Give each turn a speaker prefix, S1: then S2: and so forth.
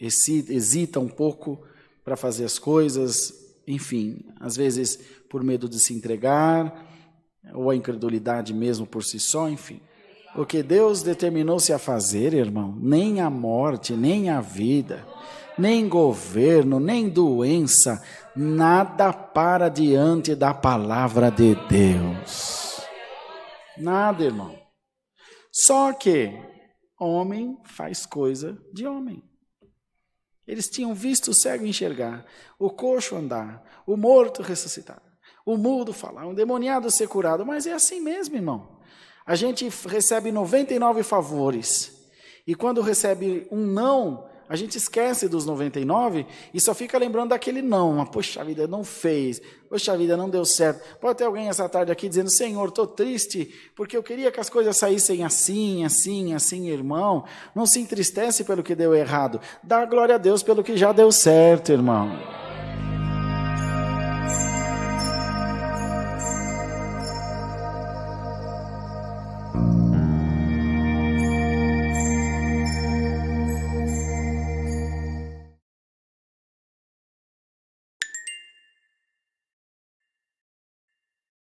S1: hesita um pouco para fazer as coisas, enfim, às vezes por medo de se entregar, ou a incredulidade mesmo por si só, enfim. O que Deus determinou-se a fazer, irmão, nem a morte, nem a vida, nem governo, nem doença, nada para diante da palavra de Deus. Nada, irmão. Só que homem faz coisa de homem. Eles tinham visto o cego enxergar, o coxo andar, o morto ressuscitar, o mudo falar, o demoniado ser curado, mas é assim mesmo, irmão. A gente recebe 99 favores, e quando recebe um não, a gente esquece dos 99 e só fica lembrando daquele não. Mas, poxa vida, não fez. Poxa vida, não deu certo. Pode ter alguém essa tarde aqui dizendo: Senhor, estou triste porque eu queria que as coisas saíssem assim, assim, assim, irmão. Não se entristece pelo que deu errado. Dá glória a Deus pelo que já deu certo, irmão.